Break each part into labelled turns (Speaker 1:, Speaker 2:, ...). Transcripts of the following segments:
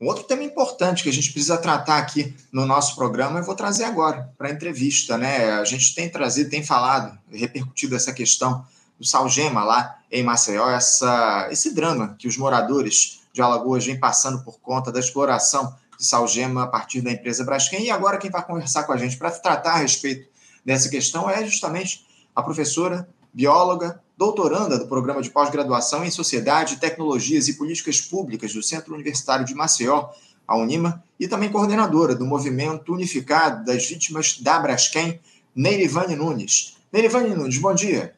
Speaker 1: Um outro tema importante que a gente precisa tratar aqui no nosso programa, eu vou trazer agora para a entrevista. Né? A gente tem trazido, tem falado, repercutido essa questão do Salgema lá em Maceió, essa, esse drama que os moradores de Alagoas vêm passando por conta da exploração de Salgema a partir da empresa Braskem. E agora quem vai conversar com a gente para tratar a respeito dessa questão é justamente a professora, bióloga, doutoranda do programa de pós-graduação em Sociedade, Tecnologias e Políticas Públicas do Centro Universitário de Maceió, a Unima, e também coordenadora do Movimento Unificado das Vítimas da Braskem, Neirivane Nunes. Neirivane Nunes, bom dia.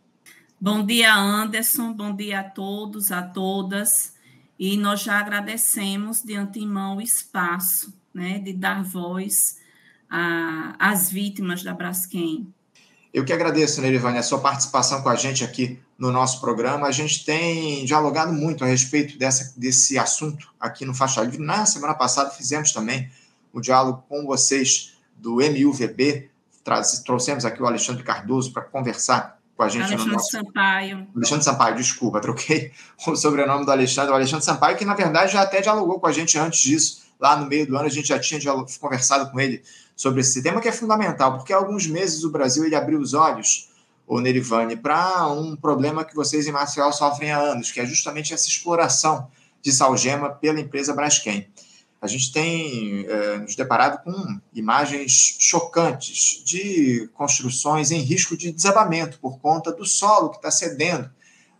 Speaker 2: Bom dia, Anderson, bom dia a todos, a todas, e nós já agradecemos de antemão o espaço né, de dar voz às vítimas da Braskem.
Speaker 1: Eu que agradeço, Neirivane, a sua participação com a gente aqui no nosso programa. A gente tem dialogado muito a respeito dessa, desse assunto aqui no Faixa Livre. Na semana passada fizemos também o diálogo com vocês do MUVB, trouxemos aqui o Alexandre Cardoso para conversar com a gente.
Speaker 2: Alexandre no nosso... Sampaio.
Speaker 1: Alexandre Sampaio, desculpa, troquei o sobrenome do Alexandre. O Alexandre Sampaio, que na verdade já até dialogou com a gente antes disso, lá no meio do ano, a gente já tinha conversado com ele sobre esse tema, que é fundamental, porque há alguns meses o Brasil ele abriu os olhos o Nerivane, para um problema que vocês em Maceió sofrem há anos, que é justamente essa exploração de salgema pela empresa Braskem. A gente tem é, nos deparado com imagens chocantes de construções em risco de desabamento por conta do solo que está cedendo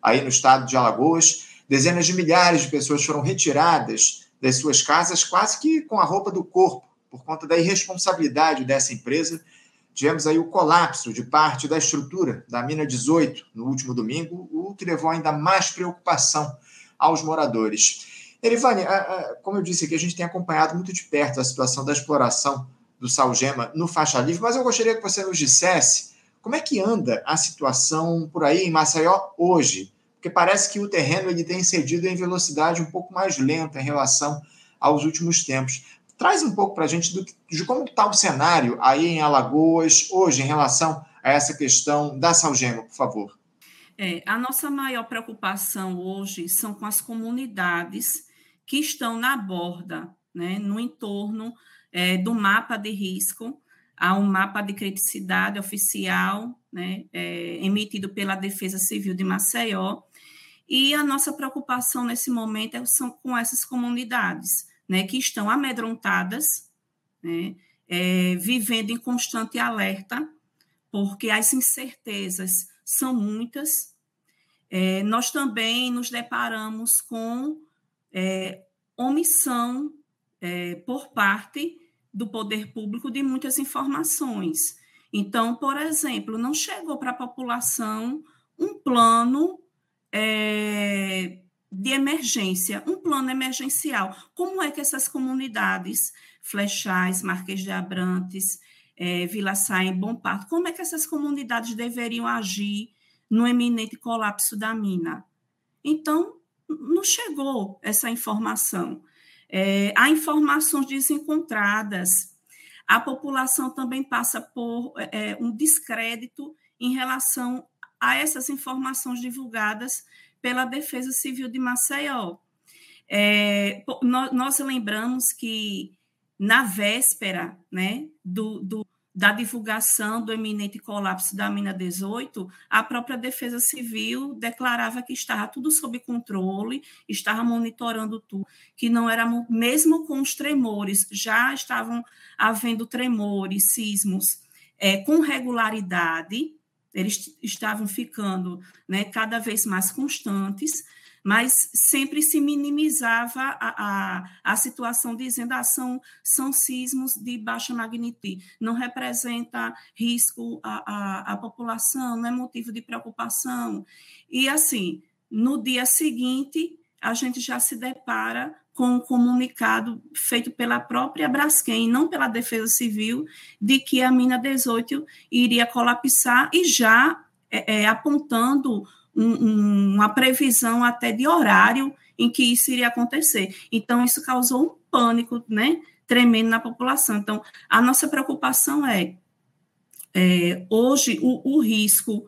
Speaker 1: aí no estado de Alagoas. Dezenas de milhares de pessoas foram retiradas das suas casas quase que com a roupa do corpo por conta da irresponsabilidade dessa empresa tivemos aí o colapso de parte da estrutura da mina 18 no último domingo, o que levou ainda mais preocupação aos moradores. Erivane, como eu disse aqui, a gente tem acompanhado muito de perto a situação da exploração do salgema no faixa livre, mas eu gostaria que você nos dissesse como é que anda a situação por aí em Maceió hoje, porque parece que o terreno ele tem cedido em velocidade um pouco mais lenta em relação aos últimos tempos. Traz um pouco para a gente do, de como está o cenário aí em Alagoas hoje em relação a essa questão da Salgema, por favor.
Speaker 2: É, a nossa maior preocupação hoje são com as comunidades que estão na borda, né, no entorno é, do mapa de risco. Há um mapa de criticidade oficial, né, é, emitido pela Defesa Civil de Maceió, e a nossa preocupação nesse momento é, são com essas comunidades né, que estão amedrontadas, né, é, vivendo em constante alerta, porque as incertezas são muitas. É, nós também nos deparamos com é, omissão é, por parte do poder público de muitas informações. Então, por exemplo, não chegou para a população um plano é, de emergência, um plano emergencial. Como é que essas comunidades, Flechais, Marquês de Abrantes, é, Vila Saem, Bom Parto, como é que essas comunidades deveriam agir no eminente colapso da mina? Então, não chegou essa informação. É, há informações desencontradas. A população também passa por é, um descrédito em relação a essas informações divulgadas pela Defesa Civil de Maceió. É, nós, lembramos que na véspera né, do, do, da divulgação do eminente colapso da mina 18, a própria Defesa Civil declarava que estava tudo sob controle, estava monitorando tudo, que não era mesmo com os tremores, já estavam havendo tremores, sismos é, com regularidade, eles estavam ficando né, cada vez mais constantes, mas sempre se minimizava a, a, a situação, dizendo ah, são, são sismos de baixa magnitude, não representa risco à, à, à população, não é motivo de preocupação. E assim, no dia seguinte, a gente já se depara com um comunicado feito pela própria Braskem, não pela Defesa Civil, de que a mina 18 iria colapsar e já é, é, apontando um, uma previsão até de horário em que isso iria acontecer. Então, isso causou um pânico né, tremendo na população. Então, a nossa preocupação é, é hoje, o, o risco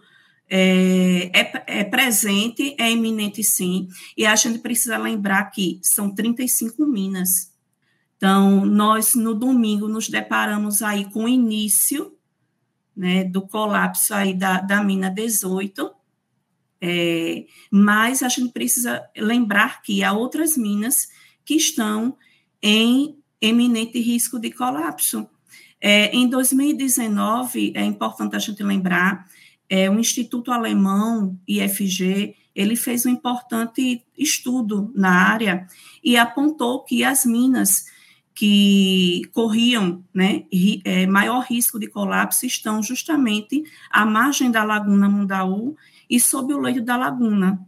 Speaker 2: é, é, é, presente, é iminente sim, e a gente precisa lembrar que são 35 minas. Então, nós no domingo nos deparamos aí com o início né, do colapso aí da, da mina 18, é, mas a gente precisa lembrar que há outras minas que estão em eminente risco de colapso. É, em 2019, é importante a gente lembrar, é, o Instituto Alemão, IFG, ele fez um importante estudo na área e apontou que as minas que corriam né, é, maior risco de colapso estão justamente à margem da Laguna Mundaú e sob o leito da laguna.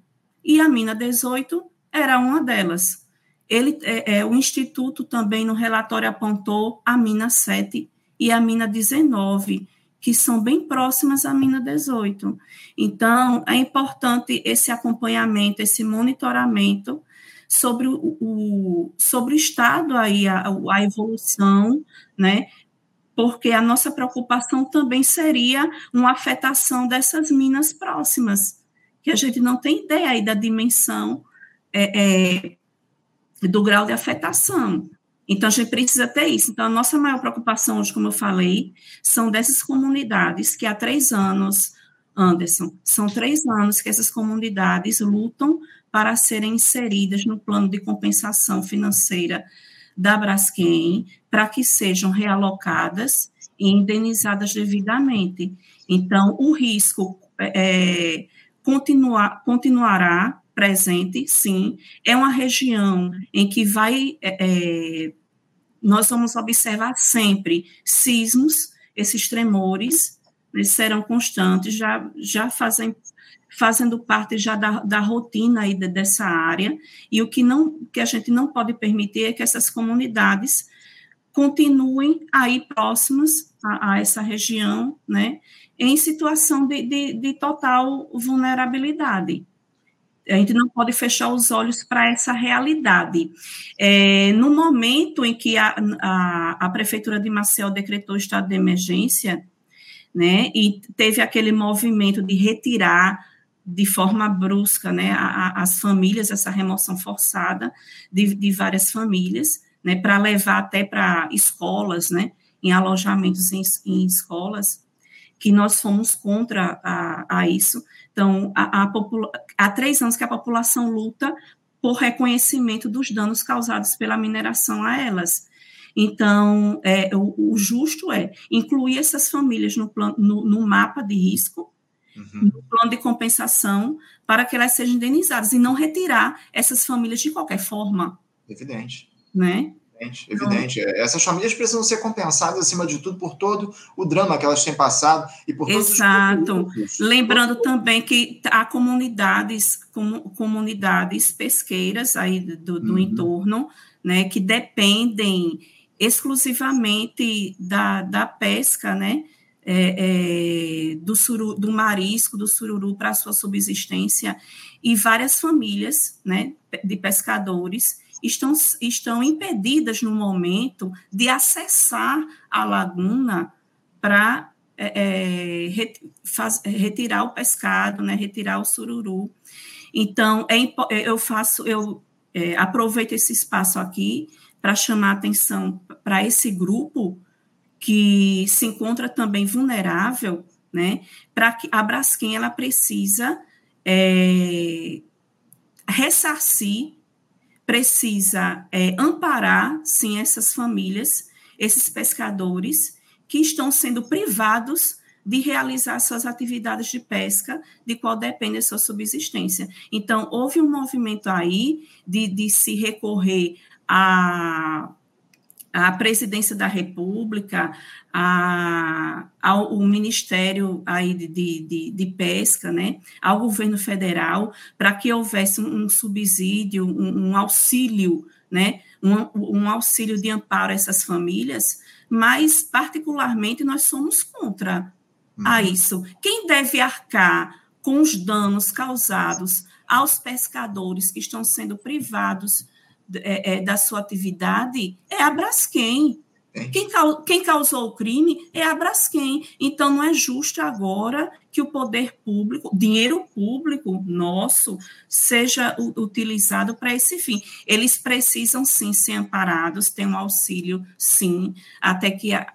Speaker 2: E a mina 18 era uma delas. Ele, é, é, o Instituto também no relatório apontou a mina 7 e a mina 19, que são bem próximas à mina 18. Então, é importante esse acompanhamento, esse monitoramento sobre o, sobre o estado aí, a, a evolução, né? Porque a nossa preocupação também seria uma afetação dessas minas próximas, que a gente não tem ideia aí da dimensão é, é, do grau de afetação. Então, a gente precisa ter isso. Então, a nossa maior preocupação hoje, como eu falei, são dessas comunidades que há três anos, Anderson, são três anos que essas comunidades lutam para serem inseridas no plano de compensação financeira da Braskem, para que sejam realocadas e indenizadas devidamente. Então, o risco é, continuar, continuará presente, sim. É uma região em que vai. É, é, nós vamos observar sempre sismos, esses tremores, eles serão constantes, já, já fazem fazendo parte já da, da rotina aí de, dessa área, e o que, não, que a gente não pode permitir é que essas comunidades continuem aí próximas a, a essa região, né, em situação de, de, de total vulnerabilidade. A gente não pode fechar os olhos para essa realidade. É, no momento em que a, a, a, Prefeitura de Maceió decretou estado de emergência, né, e teve aquele movimento de retirar de forma brusca né, a, as famílias, essa remoção forçada de, de várias famílias, né, para levar até para escolas, né, em alojamentos em, em escolas, que nós fomos contra a, a isso. Então, a, a há três anos que a população luta por reconhecimento dos danos causados pela mineração a elas. Então, é, o, o, justo é incluir essas famílias no, plano, no, no mapa de risco, uhum. no plano de compensação, para que elas sejam indenizadas e não retirar essas famílias de qualquer forma.
Speaker 1: Evidente.
Speaker 2: Né?
Speaker 1: Evidente, evidente. Então, Essas famílias precisam ser compensadas, acima de tudo, por todo o drama que elas têm passado e por todos
Speaker 2: Exato. Os Lembrando também que há comunidades, com, comunidades pesqueiras aí do, do uhum. entorno, né, que dependem exclusivamente da, da pesca, né, é, é, do, suru, do marisco, do sururu para a sua subsistência, e várias famílias, né, de pescadores estão, estão impedidas no momento de acessar a laguna para é, é faz, retirar o pescado, né, retirar o sururu. Então, é, eu faço, eu é, aproveito esse espaço aqui para chamar atenção para esse grupo que se encontra também vulnerável, né, para que a Braskem ela precisa é, ressarcir precisa é, amparar, sim, essas famílias, esses pescadores que estão sendo privados de realizar suas atividades de pesca, de qual depende a sua subsistência. Então, houve um movimento aí de, de se recorrer a a presidência da República, a, ao Ministério aí de, de, de, Pesca, né, ao governo federal, para que houvesse um, subsídio, um, um, auxílio, né, um, um auxílio de amparo a essas famílias, mas, particularmente, nós somos contra uhum. a isso. Quem deve arcar com os danos causados aos pescadores que estão sendo privados é, é, da sua atividade é a Braskem. Quem, quem, causou o crime é a Braskem. Então, não é justo agora que o poder público, dinheiro público nosso, seja utilizado para esse fim. Eles precisam sim ser amparados, ter um auxílio, sim, até que a,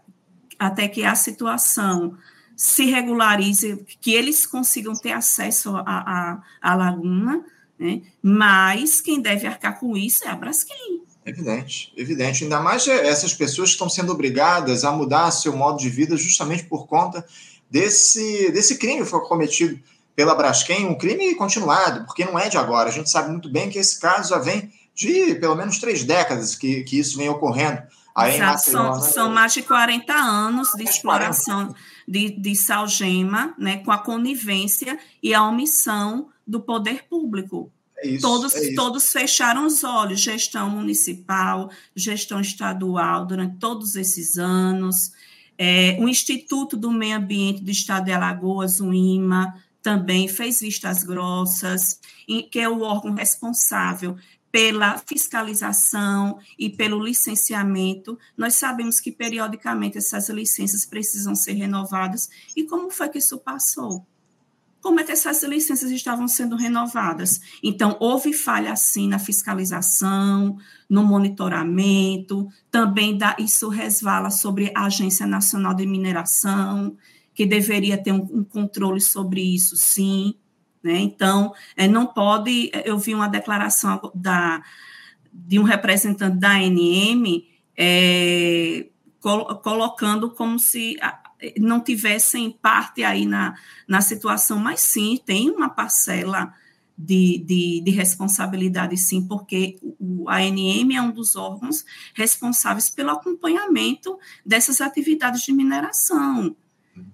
Speaker 2: até que a situação se regularize, que eles consigam ter acesso à laguna, né? mas quem deve arcar com isso é a Braskem.
Speaker 1: Evidente, evidente. Ainda mais essas pessoas que estão sendo obrigadas a mudar seu modo de vida justamente por conta desse, desse crime que foi cometido pela Braskem, um crime continuado, porque não é de agora. A gente sabe muito bem que esse caso já vem de pelo menos três décadas que, que isso vem ocorrendo.
Speaker 2: Aí são, né? são mais de 40 anos de exploração de, de salgema, né, com a conivência e a omissão do poder público. É isso, todos, é todos fecharam os olhos, gestão municipal, gestão estadual, durante todos esses anos. É, o Instituto do Meio Ambiente do Estado de Alagoas, o IMA, também fez vistas grossas, que é o órgão responsável pela fiscalização e pelo licenciamento. Nós sabemos que periodicamente essas licenças precisam ser renovadas. E como foi que isso passou? como é que essas licenças estavam sendo renovadas. Então, houve falha, sim, na fiscalização, no monitoramento, também dá, isso resvala sobre a Agência Nacional de Mineração, que deveria ter um, um controle sobre isso, sim. Né? Então, é, não pode. Eu vi uma declaração da, de um representante da ANM é, col colocando como se não tivessem parte aí na, na situação, mas sim, tem uma parcela de, de, de, responsabilidade, sim, porque o ANM é um dos órgãos responsáveis pelo acompanhamento dessas atividades de mineração,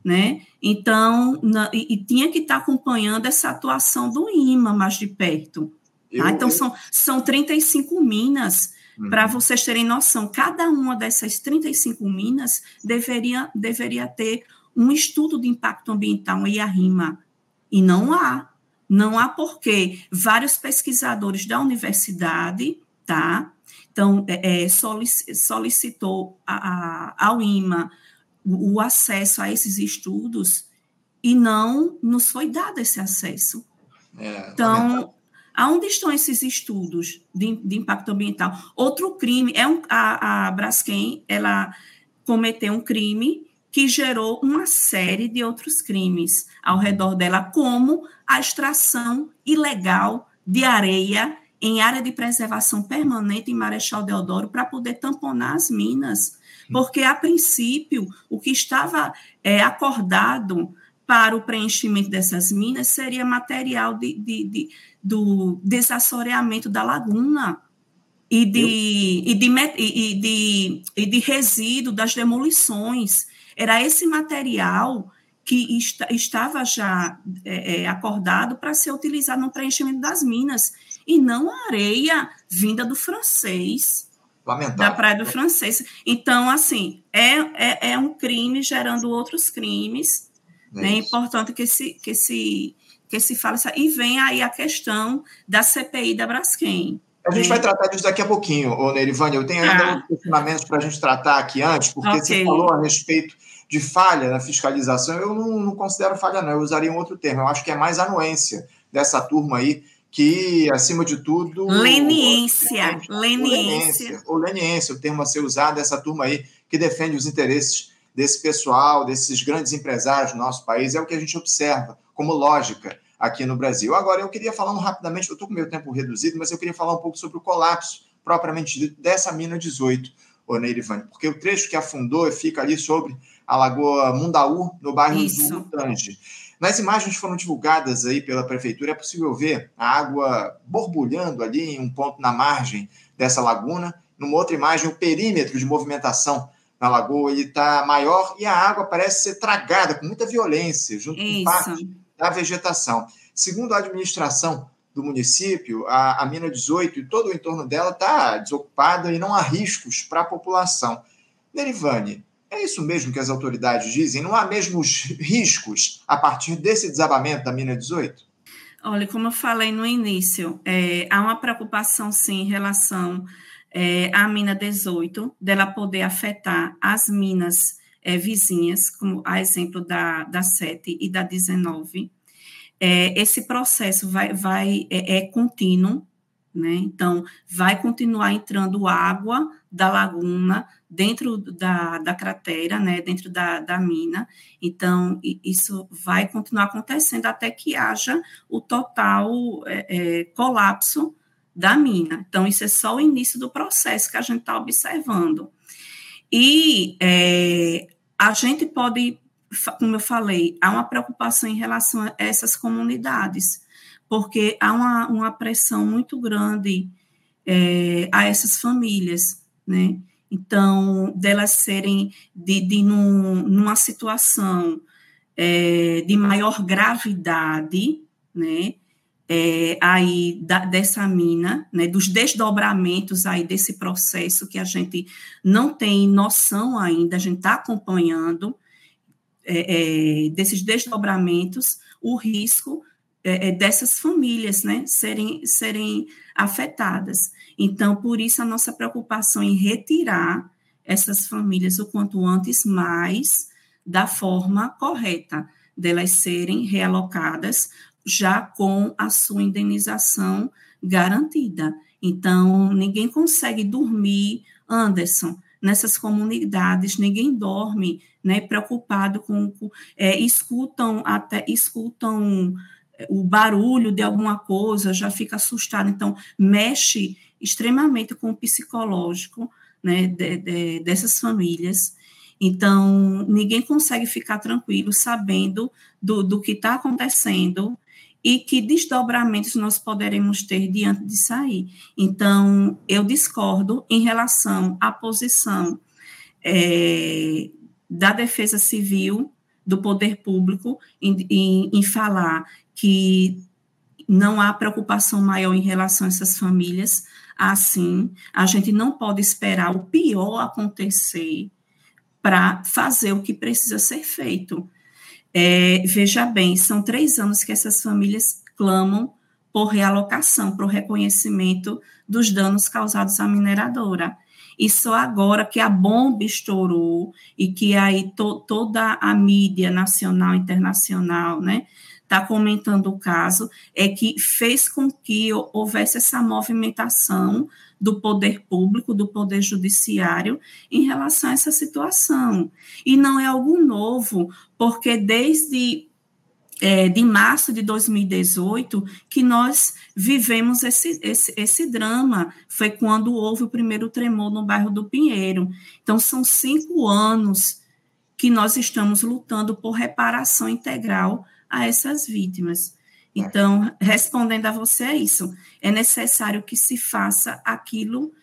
Speaker 2: né? Então, na, e, e, tinha que estar acompanhando essa atuação do IMA mais de perto. Tá? Então, são, são 35 minas Uhum. Para vocês terem noção, cada uma dessas 35 minas deveria, deveria ter um estudo de impacto ambiental, um IARIMA, e não há. Não há porque vários pesquisadores da universidade, tá? Então, é, é solicitou a, a, ao IMA o, acesso a esses estudos e não nos foi dado esse acesso. É, então, Aonde estão esses estudos de, de impacto ambiental? Outro crime é um, a, a Braskem, ela cometeu um crime que gerou uma série de outros crimes ao redor dela, como a extração ilegal de areia em área de preservação permanente em Marechal Deodoro para poder tamponar as minas, porque a princípio o que estava é, acordado para o preenchimento dessas minas seria material de, de, de do desassoreamento da laguna e de, e de, e de, e de resíduo das demolições. Era esse material que estava já é, é, acordado para ser utilizado no preenchimento das minas, e não a areia vinda do francês. Lamentável. Da praia do francês. Então, assim, é, é, é um crime gerando outros crimes. É, né? é importante que esse, que esse que se isso. E vem aí a questão da CPI da Braskem.
Speaker 1: A gente vai tratar disso daqui a pouquinho, ô Nerivânia. Eu tenho ainda ah. outros questionamentos para a gente tratar aqui antes, porque okay. você falou a respeito de falha na fiscalização. Eu não, não, considero falha, não. Eu usaria um outro termo. Eu acho que é mais anuência dessa turma aí, que, acima de tudo.
Speaker 2: Leniência. O, leniência.
Speaker 1: Ou leniência, o termo a ser usado, essa turma aí que defende os interesses desse pessoal, desses grandes empresários do nosso país. É o que a gente observa como lógica aqui no Brasil. Agora, eu queria falar rapidamente, eu estou com meu tempo reduzido, mas eu queria falar um pouco sobre o colapso propriamente dito dessa mina 18, ô Neirivane, porque o trecho que afundou fica ali sobre a Lagoa Mundaú, no bairro Isso. do Mutange. Nas imagens que foram divulgadas aí pela prefeitura, é possível ver a água borbulhando ali em um ponto na margem dessa laguna. Numa outra imagem, o perímetro de movimentação na lagoa está maior e a água parece ser tragada com muita violência, junto Isso. com parte da vegetação. Segundo a administração do município, a, a mina 18 e todo o entorno dela está desocupada e não há riscos para a população. Derivane, é isso mesmo que as autoridades dizem? Não há mesmos riscos a partir desse desabamento da mina 18?
Speaker 2: Olha, como eu falei no início, é, há uma preocupação sim em relação é, à mina 18, dela poder afetar as minas é, vizinhas, como a exemplo da, da 7 e da 19. É, esse processo vai, vai é, é contínuo, né? Então, vai continuar entrando água da laguna dentro da, da cratera, né? Dentro da, da mina. Então, isso vai continuar acontecendo até que haja o total é, é, colapso da mina. Então, isso é só o início do processo que a gente está observando. E é, a gente pode, como eu falei, há uma preocupação em relação a essas comunidades porque há uma, uma pressão muito grande é, a essas famílias, né? Então, delas serem de, de num, numa situação é, de maior gravidade, né? É, aí da, dessa mina, né, dos desdobramentos aí desse processo que a gente não tem noção ainda, a gente está acompanhando é, é, desses desdobramentos, o risco é, é, dessas famílias, né, serem, serem afetadas. Então, por isso, a nossa preocupação em retirar essas famílias o quanto antes mais da forma correta, delas serem realocadas já com a sua indenização garantida. Então, ninguém consegue dormir, Anderson, nessas comunidades, ninguém dorme, né, preocupado com, é, escutam até escutam o barulho de alguma coisa, já fica assustado. Então, mexe extremamente com o psicológico né, de, de, dessas famílias. Então, ninguém consegue ficar tranquilo sabendo do, do que está acontecendo e que desdobramentos nós poderemos ter diante de sair. Então, eu discordo em relação à posição é, da defesa civil, do poder público, em, em, em falar que não há preocupação maior em relação a essas famílias. Assim, a gente não pode esperar o pior acontecer para fazer o que precisa ser feito. É, veja bem, são três anos que essas famílias clamam por realocação, para o reconhecimento dos danos causados à mineradora. E só agora que a bomba estourou e que aí to, toda a mídia nacional, internacional, né, está comentando o caso, é que fez com que houvesse essa movimentação do poder público, do poder judiciário, em relação a essa situação. E não é algo novo, porque desde é, de março de 2018 que nós vivemos esse, esse, esse drama. Foi quando houve o primeiro tremor no bairro do Pinheiro. Então, são cinco anos que nós estamos lutando por reparação integral a essas vítimas. Então, respondendo a você é isso, é necessário que se faça aquilo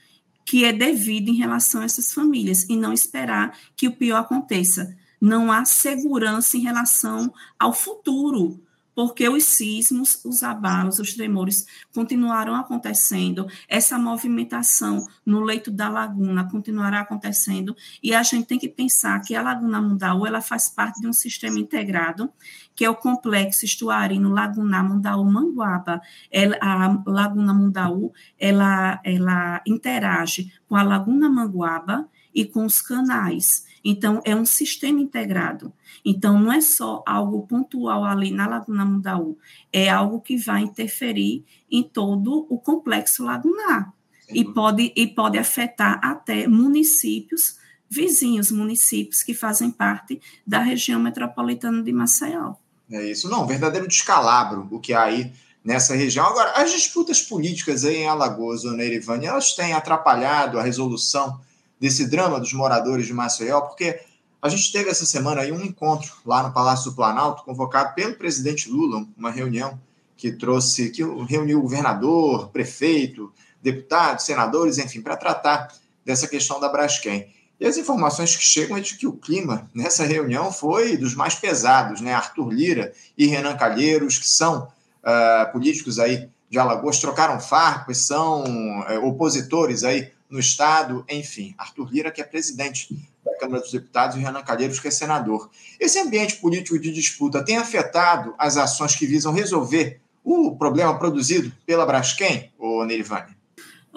Speaker 2: que é devido em relação a essas famílias e não esperar que o pior aconteça. Não há segurança em relação ao futuro porque os sismos, os abalos, os tremores continuaram acontecendo, essa movimentação no leito da laguna continuará acontecendo, e a gente tem que pensar que a Laguna Mundaú ela faz parte de um sistema integrado, que é o complexo estuarino Laguna Mundaú Manguaba. Ela, a Laguna Mundaú ela, ela interage com a Laguna Manguaba e com os canais. Então, é um sistema integrado. Então, não é só algo pontual ali na Laguna Mundaú, é algo que vai interferir em todo o complexo lagunar. E pode, e pode afetar até municípios vizinhos, municípios que fazem parte da região metropolitana de Maceió.
Speaker 1: É isso, não, verdadeiro descalabro o que há aí nessa região. Agora, as disputas políticas aí em Alagoas, Dona Erivane, elas têm atrapalhado a resolução desse drama dos moradores de Maceió, porque a gente teve essa semana aí um encontro lá no Palácio do Planalto, convocado pelo presidente Lula, uma reunião que trouxe, que reuniu governador, prefeito, deputados, senadores, enfim, para tratar dessa questão da Braskem. E as informações que chegam é de que o clima nessa reunião foi dos mais pesados, né? Arthur Lira e Renan Calheiros, que são uh, políticos aí de Alagoas, trocaram farpas, são uh, opositores aí no Estado, enfim. Arthur Lira, que é presidente da Câmara dos Deputados, e Renan Calheiros, que é senador. Esse ambiente político de disputa tem afetado as ações que visam resolver o problema produzido pela Braskem, ou Nerivane?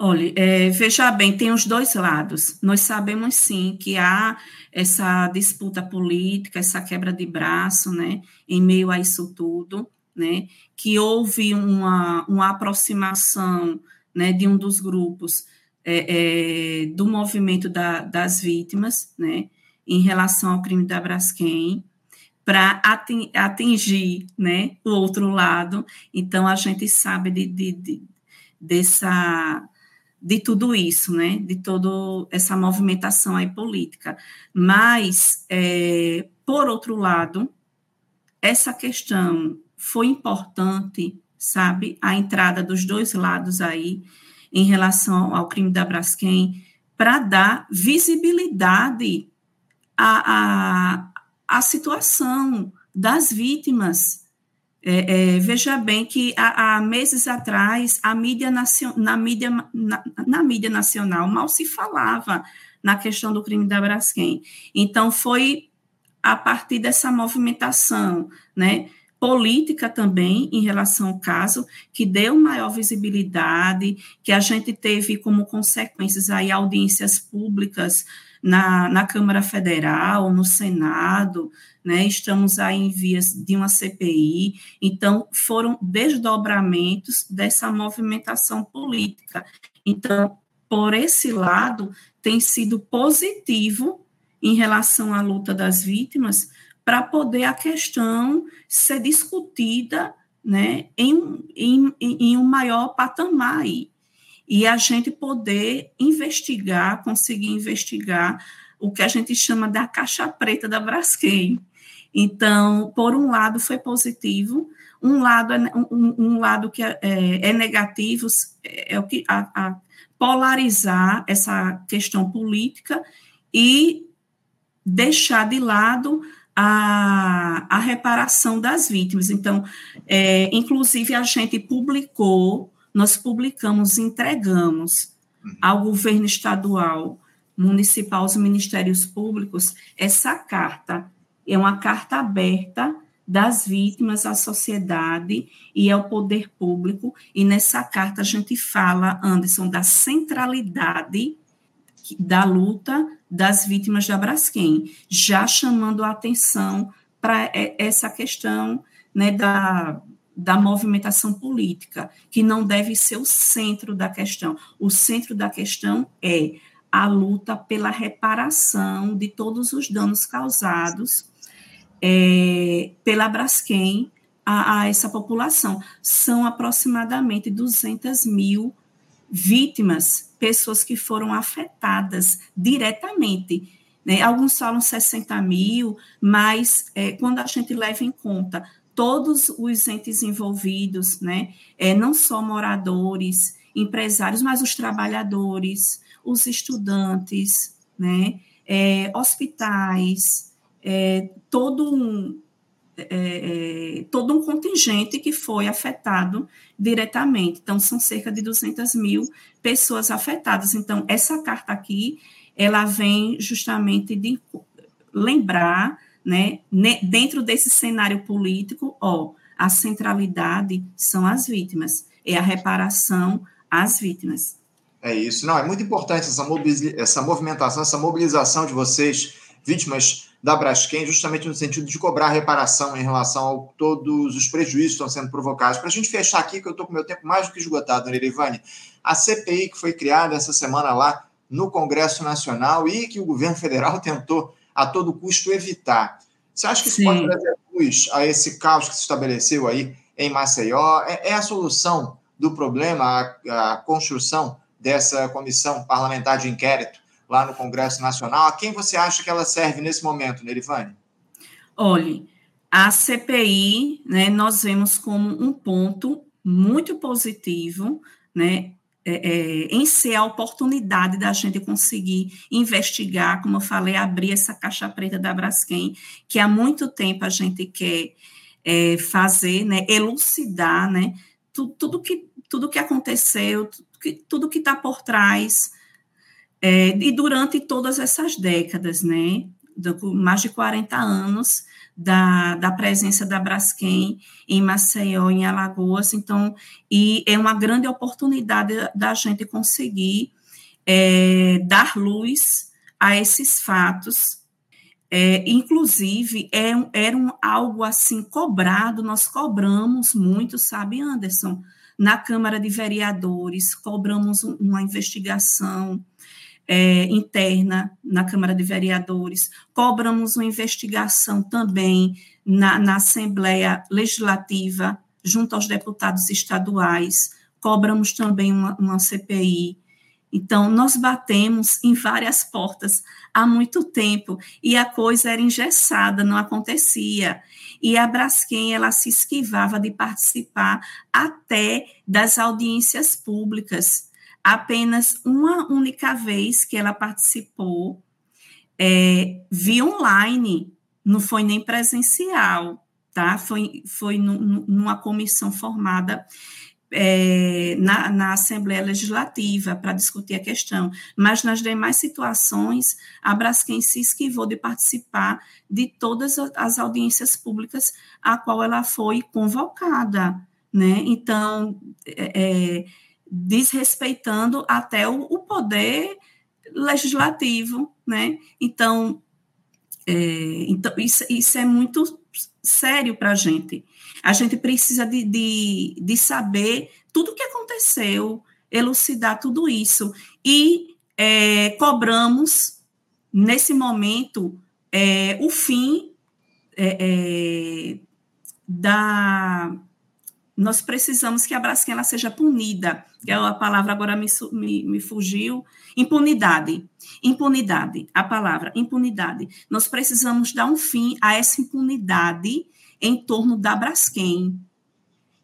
Speaker 2: Olha, é, veja bem, tem os dois lados. Nós sabemos sim que há essa disputa política, essa quebra de braço, né, em meio a isso tudo, né, que houve uma, uma aproximação, né, de um dos grupos é, é, do movimento da, das vítimas, né, em relação ao crime da Braskem, para atingir, né, o outro lado. Então, a gente sabe de, de, de dessa de tudo isso, né, de toda essa movimentação aí política. Mas, é, por outro lado, essa questão foi importante, sabe, a entrada dos dois lados aí em relação ao crime da Braskem, para dar visibilidade à, à, à situação das vítimas, é, é, veja bem que há, há, meses atrás a mídia na, mídia, na, na, mídia nacional mal se falava na questão do crime da Braskem. Então foi a partir dessa movimentação, né, política também em relação ao caso que deu maior visibilidade, que a gente teve como consequências aí audiências públicas na, na Câmara Federal, no Senado, né? Estamos aí em vias de uma CPI, então foram desdobramentos dessa movimentação política. Então, por esse lado, tem sido positivo em relação à luta das vítimas, para poder a questão ser discutida né, em, em, em um maior patamar aí. E a gente poder investigar, conseguir investigar o que a gente chama da caixa preta da Braskem, então, por um lado, foi positivo, um lado, é, um, um lado que é, é, é negativo, é, é o que a, a polarizar essa questão política e deixar de lado a, a reparação das vítimas. Então, é, inclusive, a gente publicou, nós publicamos, entregamos uhum. ao governo estadual, municipal, aos ministérios públicos, essa carta é uma carta aberta das vítimas à sociedade e ao poder público, e nessa carta a gente fala, Anderson, da centralidade da luta das vítimas da Braskem, já chamando a atenção para essa questão né, da, da movimentação política, que não deve ser o centro da questão. O centro da questão é a luta pela reparação de todos os danos causados é, pela Braskem a, a, essa população. São aproximadamente 200 mil vítimas, pessoas que foram afetadas diretamente. Né? Alguns falam 60 mil, mas é, quando a gente leva em conta todos os entes envolvidos, né? É, não só moradores, empresários, mas os trabalhadores, os estudantes, né? É, hospitais, é, todo um é, é, todo um contingente que foi afetado diretamente. Então, são cerca de 200 mil pessoas afetadas. Então, essa carta aqui, ela vem justamente de lembrar, né, dentro desse cenário político, ó, a centralidade são as vítimas, é a reparação às vítimas.
Speaker 1: É isso. Não, é muito importante essa, essa movimentação, essa mobilização de vocês, vítimas da Braskem, justamente no sentido de cobrar reparação em relação a todos os prejuízos que estão sendo provocados. Para a gente fechar aqui, que eu estou com meu tempo mais do que esgotado, Nerivane, a CPI que foi criada essa semana lá no Congresso Nacional e que o governo federal tentou a todo custo evitar. Você acha que isso Sim. pode trazer luz a esse caos que se estabeleceu aí em Maceió? É, é a solução do problema, a, a construção dessa comissão parlamentar de inquérito lá no Congresso Nacional. A quem você acha que ela serve nesse momento, Nerivane?
Speaker 2: Olhe, a CPI, né, nós vemos como um ponto muito positivo, né, é, é, em ser a oportunidade da gente conseguir investigar, como eu falei, abrir essa caixa preta da Braskem, que há muito tempo a gente quer é, fazer, né, elucidar, né, tudo, tudo que tudo que aconteceu, tudo que tudo está por trás é, e durante todas essas décadas, né? mais de 40 anos da, da presença da Braskem em Maceió, em Alagoas, então, e é uma grande oportunidade da gente conseguir é, dar luz a esses fatos. É, inclusive, é, era um, algo assim cobrado, nós cobramos muito, sabe, Anderson? Na Câmara de Vereadores, cobramos uma investigação é, interna na Câmara de Vereadores, cobramos uma investigação também na, na Assembleia Legislativa, junto aos deputados estaduais, cobramos também uma, uma CPI. Então, nós batemos em várias portas há muito tempo e a coisa era engessada, não acontecia. E a Braskem, ela se esquivava de participar até das audiências públicas apenas uma única vez que ela participou é, via online, não foi nem presencial, tá? Foi, foi numa comissão formada é, na, na, Assembleia Legislativa para discutir a questão, mas nas demais situações, a Braskem se esquivou de participar de todas as audiências públicas a qual ela foi convocada, né? Então, é, é desrespeitando até o, o poder legislativo, né? Então, é, então isso, isso é muito sério para a gente. A gente precisa de, de, de saber tudo o que aconteceu, elucidar tudo isso. E é, cobramos, nesse momento, é, o fim é, é, da nós precisamos que a Braskem ela seja punida, que a palavra agora me, me, me fugiu, impunidade, impunidade, a palavra impunidade. Nós precisamos dar um fim a essa impunidade em torno da Braskem.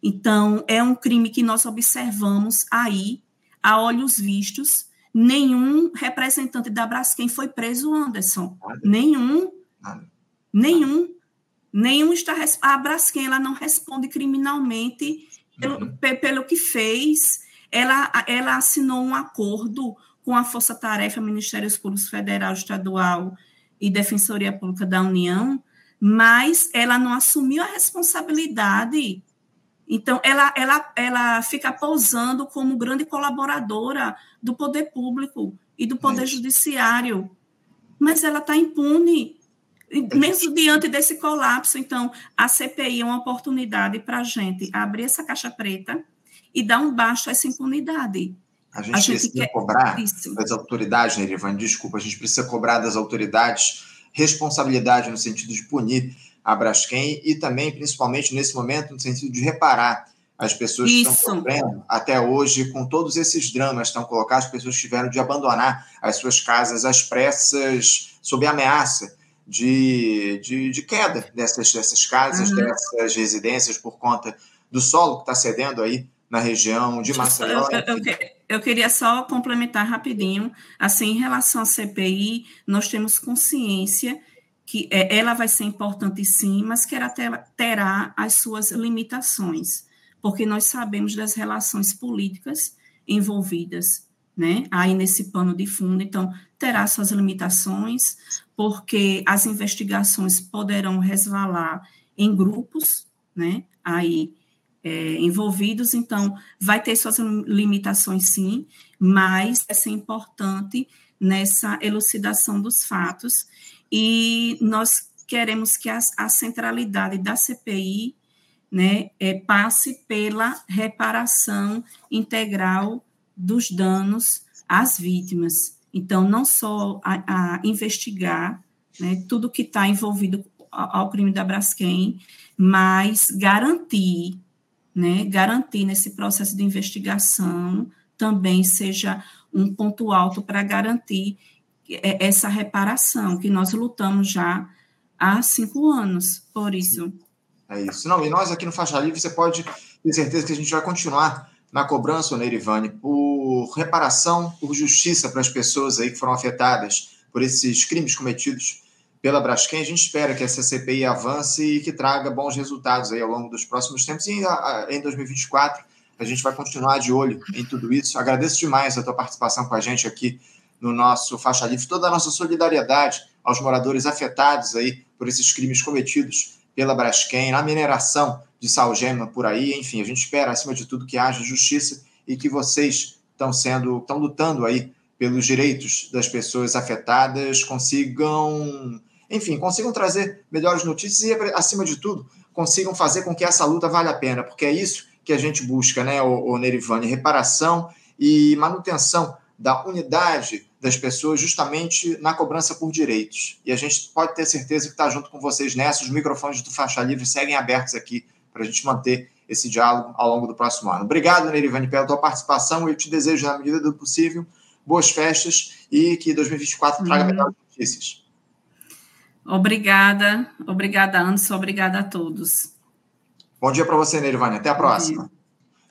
Speaker 2: Então, é um crime que nós observamos aí, a olhos vistos, nenhum representante da Braskem foi preso, Anderson. Nada. Nenhum. Nada. Nenhum nenhum está a Braskem ela não responde criminalmente pelo, uhum. pelo que fez. Ela, ela assinou um acordo com a Força Tarefa, Ministérios Públicos Federal, Estadual e Defensoria Pública da União, mas ela não assumiu a responsabilidade. Então, ela, ela, ela fica pousando como grande colaboradora do poder público e do poder judiciário, mas ela está impune mesmo diante desse colapso, então, a CPI é uma oportunidade para a gente abrir essa caixa preta e dar um baixo a essa impunidade.
Speaker 1: A gente, a gente precisa quer... cobrar Isso. das autoridades, Nerivan, desculpa, a gente precisa cobrar das autoridades responsabilidade no sentido de punir a Braskem e também, principalmente nesse momento, no sentido de reparar as pessoas Isso. que estão sofrendo até hoje com todos esses dramas que estão colocados, as pessoas tiveram de abandonar as suas casas às pressas, sob ameaça de, de, de queda dessas, dessas casas, uhum. dessas residências, por conta do solo que está cedendo aí na região de Maceió.
Speaker 2: Eu, eu, eu, eu, queria só complementar rapidinho. Assim, em relação à CPI, nós temos consciência que é, ela vai ser importante sim, mas que ela terá as suas limitações, porque nós sabemos das relações políticas envolvidas, né, aí nesse pano de fundo, então terá suas limitações, porque as investigações poderão resvalar em grupos, né, aí é, envolvidos, então vai ter suas limitações sim, mas é ser importante nessa elucidação dos fatos e nós queremos que a, a centralidade da CPI né, é, passe pela reparação integral dos danos às vítimas. Então, não só a, a investigar né, tudo que está envolvido ao, crime da Braskem, mas garantir, né, garantir nesse processo de investigação também seja um ponto alto para garantir essa reparação, que nós lutamos já há cinco anos por isso.
Speaker 1: É isso. Não, e nós aqui no Faixa Livre, você pode ter certeza que a gente vai continuar na cobrança, Neirivane, por reparação, por justiça para as pessoas aí que foram afetadas por esses crimes cometidos pela Braskem. A gente espera que essa CPI avance e que traga bons resultados aí ao longo dos próximos tempos. E em 2024 a gente vai continuar de olho em tudo isso. Agradeço demais a tua participação com a gente aqui no nosso Faixa Livre toda a nossa solidariedade aos moradores afetados aí por esses crimes cometidos pela Braskem, na mineração de salgema por aí, enfim, a gente espera, acima de tudo, que haja justiça e que vocês estão sendo, estão lutando aí pelos direitos das pessoas afetadas, consigam, enfim, consigam trazer melhores notícias e, acima de tudo, consigam fazer com que essa luta valha a pena, porque é isso que a gente busca, né, o, o Nerivane, reparação e manutenção da unidade das pessoas justamente na cobrança por direitos. E a gente pode ter certeza que está junto com vocês nessa. Os microfones do Faixa Livre seguem abertos aqui para a gente manter esse diálogo ao longo do próximo ano. Obrigado, Nerivane, pela tua participação. Eu te desejo, na medida do possível, boas festas e que 2024 traga uhum. melhores notícias.
Speaker 2: Obrigada, obrigada, Anderson, obrigada a todos.
Speaker 1: Bom dia para você, Nerivane. Até a próxima.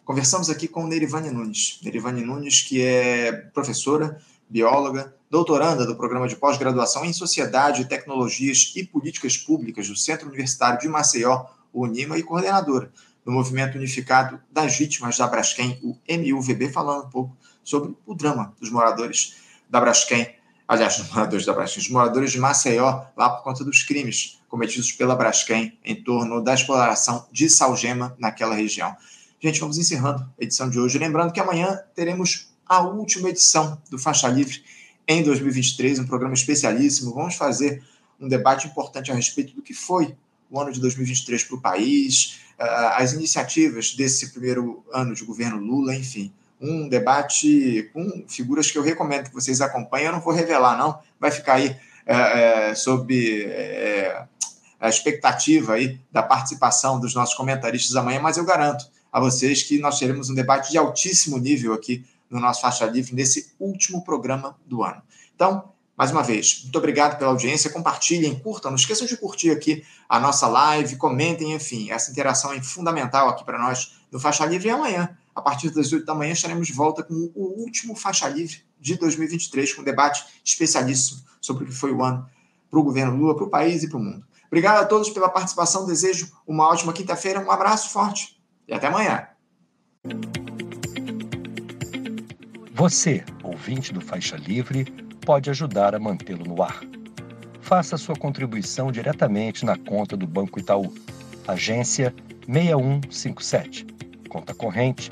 Speaker 1: Conversamos aqui com Nerivane Nunes. Nerivane Nunes, que é professora bióloga, doutoranda do programa de pós-graduação em Sociedade, Tecnologias e Políticas Públicas do Centro Universitário de Maceió, o UNIMA, e coordenadora do Movimento Unificado das Vítimas da Braskem, o MUVB, falando um pouco sobre o drama dos moradores da Braskem, aliás, dos moradores da Braskem, dos moradores de Maceió, lá por conta dos crimes cometidos pela Braskem em torno da exploração de salgema naquela região. Gente, vamos encerrando a edição de hoje. Lembrando que amanhã teremos a última edição do Faixa Livre em 2023, um programa especialíssimo. Vamos fazer um debate importante a respeito do que foi o ano de 2023 para o país, ah, as iniciativas desse primeiro ano de governo Lula, enfim. Um debate com figuras que eu recomendo que vocês acompanhem. Eu não vou revelar, não, vai ficar aí é, é, sob é, a expectativa aí da participação dos nossos comentaristas amanhã, mas eu garanto a vocês que nós teremos um debate de altíssimo nível aqui no nosso Faixa Livre nesse último programa do ano. Então, mais uma vez, muito obrigado pela audiência. Compartilhem, curtam, não esqueçam de curtir aqui a nossa live, comentem, enfim, essa interação é fundamental aqui para nós no Faixa Livre. E amanhã, a partir das 8 da manhã, estaremos de volta com o último Faixa Livre de 2023, com um debate especialíssimo sobre o que foi o ano para o governo Lula, para o país e para o mundo. Obrigado a todos pela participação. Desejo uma ótima quinta-feira. Um abraço forte e até amanhã.
Speaker 3: Você, ouvinte do Faixa Livre, pode ajudar a mantê-lo no ar. Faça sua contribuição diretamente na conta do Banco Itaú, agência 6157, conta corrente